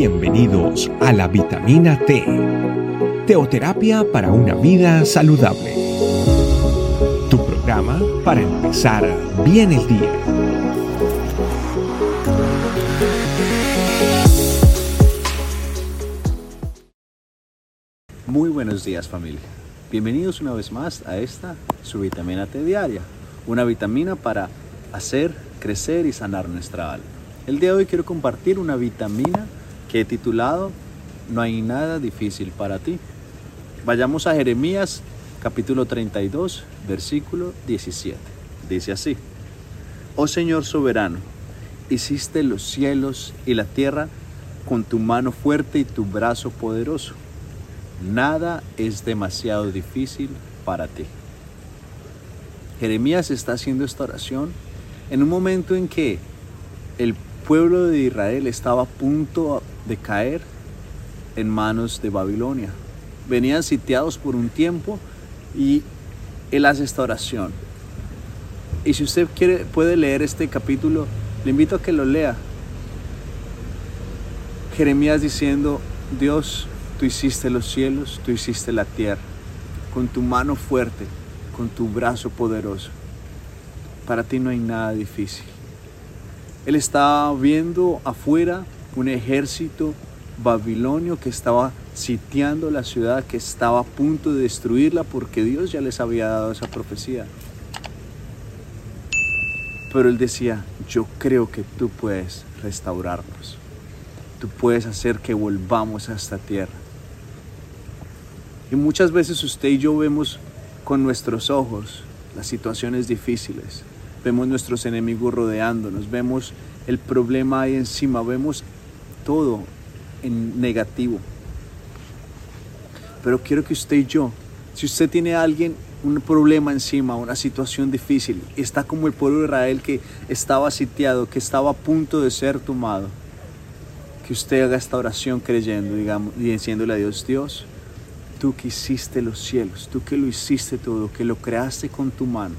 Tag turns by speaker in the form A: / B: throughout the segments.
A: Bienvenidos a la vitamina T, teoterapia para una vida saludable. Tu programa para empezar bien el día.
B: Muy buenos días familia. Bienvenidos una vez más a esta su vitamina T diaria, una vitamina para hacer crecer y sanar nuestra alma. El día de hoy quiero compartir una vitamina que he titulado No hay nada difícil para ti. Vayamos a Jeremías capítulo 32, versículo 17. Dice así, Oh Señor soberano, hiciste los cielos y la tierra con tu mano fuerte y tu brazo poderoso. Nada es demasiado difícil para ti. Jeremías está haciendo esta oración en un momento en que el pueblo de Israel estaba a punto de caer en manos de Babilonia. Venían sitiados por un tiempo y él hace esta oración. Y si usted quiere, puede leer este capítulo, le invito a que lo lea. Jeremías diciendo, Dios, tú hiciste los cielos, tú hiciste la tierra, con tu mano fuerte, con tu brazo poderoso. Para ti no hay nada difícil. Él estaba viendo afuera un ejército babilonio que estaba sitiando la ciudad, que estaba a punto de destruirla porque Dios ya les había dado esa profecía. Pero él decía, yo creo que tú puedes restaurarnos. Tú puedes hacer que volvamos a esta tierra. Y muchas veces usted y yo vemos con nuestros ojos las situaciones difíciles. Vemos nuestros enemigos rodeándonos, vemos el problema ahí encima, vemos todo en negativo. Pero quiero que usted y yo, si usted tiene alguien un problema encima, una situación difícil, está como el pueblo de Israel que estaba sitiado, que estaba a punto de ser tomado, que usted haga esta oración creyendo, digamos, y diciéndole a Dios, Dios, tú que hiciste los cielos, tú que lo hiciste todo, que lo creaste con tu mano,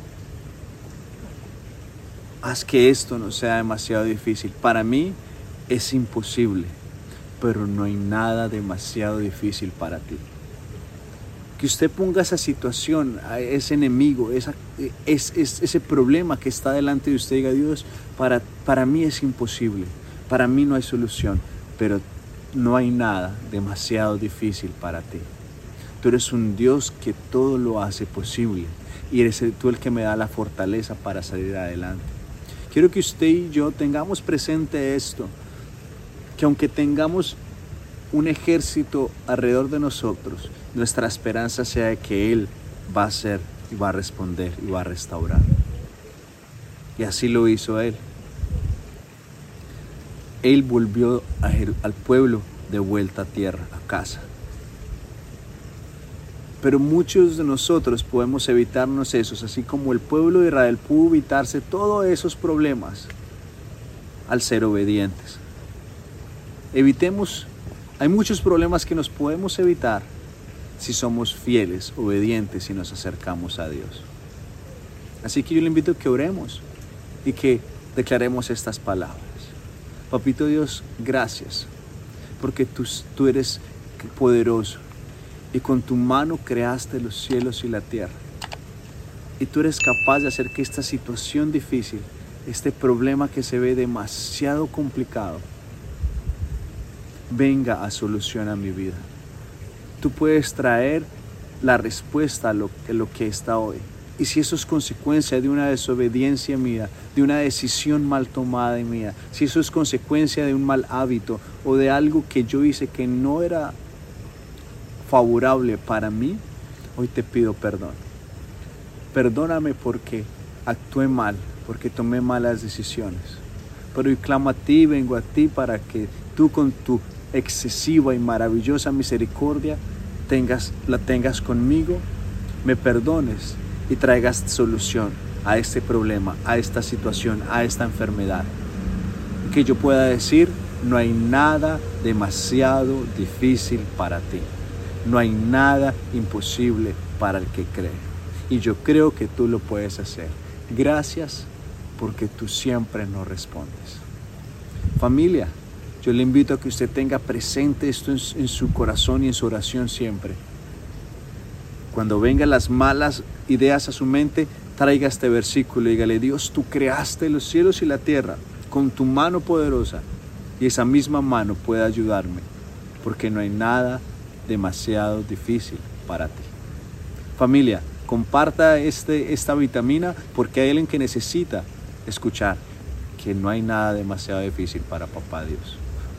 B: haz que esto no sea demasiado difícil. Para mí es imposible, pero no hay nada demasiado difícil para ti. Que usted ponga esa situación, a ese enemigo, ese problema que está delante de usted diga, Dios, para, para mí es imposible, para mí no hay solución, pero no hay nada demasiado difícil para ti. Tú eres un Dios que todo lo hace posible y eres tú el que me da la fortaleza para salir adelante. Quiero que usted y yo tengamos presente esto, que aunque tengamos un ejército alrededor de nosotros, nuestra esperanza sea de que Él va a hacer y va a responder y va a restaurar. Y así lo hizo Él. Él volvió al pueblo de vuelta a tierra, a casa. Pero muchos de nosotros podemos evitarnos esos, así como el pueblo de Israel pudo evitarse todos esos problemas al ser obedientes. Evitemos, hay muchos problemas que nos podemos evitar si somos fieles, obedientes y nos acercamos a Dios. Así que yo le invito a que oremos y que declaremos estas palabras. Papito Dios, gracias, porque tú, tú eres poderoso y con tu mano creaste los cielos y la tierra. Y tú eres capaz de hacer que esta situación difícil, este problema que se ve demasiado complicado, venga a solucionar mi vida. Tú puedes traer la respuesta a lo, que está hoy. Y si eso es consecuencia de una desobediencia mía, de una decisión mal tomada mía, si eso es consecuencia de un mal hábito o de algo que yo hice que no era favorable para mí, hoy te pido perdón. Perdóname porque actué mal, porque tomé malas decisiones. Pero hoy clamo a ti, vengo a ti para que tú con tu excesiva y maravillosa misericordia tengas, la tengas conmigo, me perdones y traigas solución a este problema, a esta situación, a esta enfermedad. Que yo pueda decir, no hay nada demasiado difícil para ti. No hay nada imposible para el que cree. Y yo creo que tú lo puedes hacer. Gracias porque tú siempre nos respondes. Familia, Yo le invito a que usted tenga presente esto en, su corazón y en su oración siempre. Cuando vengan las malas ideas a su mente, traiga este versículo y dígale, Dios, tú creaste los cielos y la tierra con tu mano poderosa y esa misma mano puede ayudarme, porque no hay nada demasiado difícil para ti. Familia, comparta este, esta vitamina porque hay alguien que necesita escuchar que no hay nada demasiado difícil para papá Dios.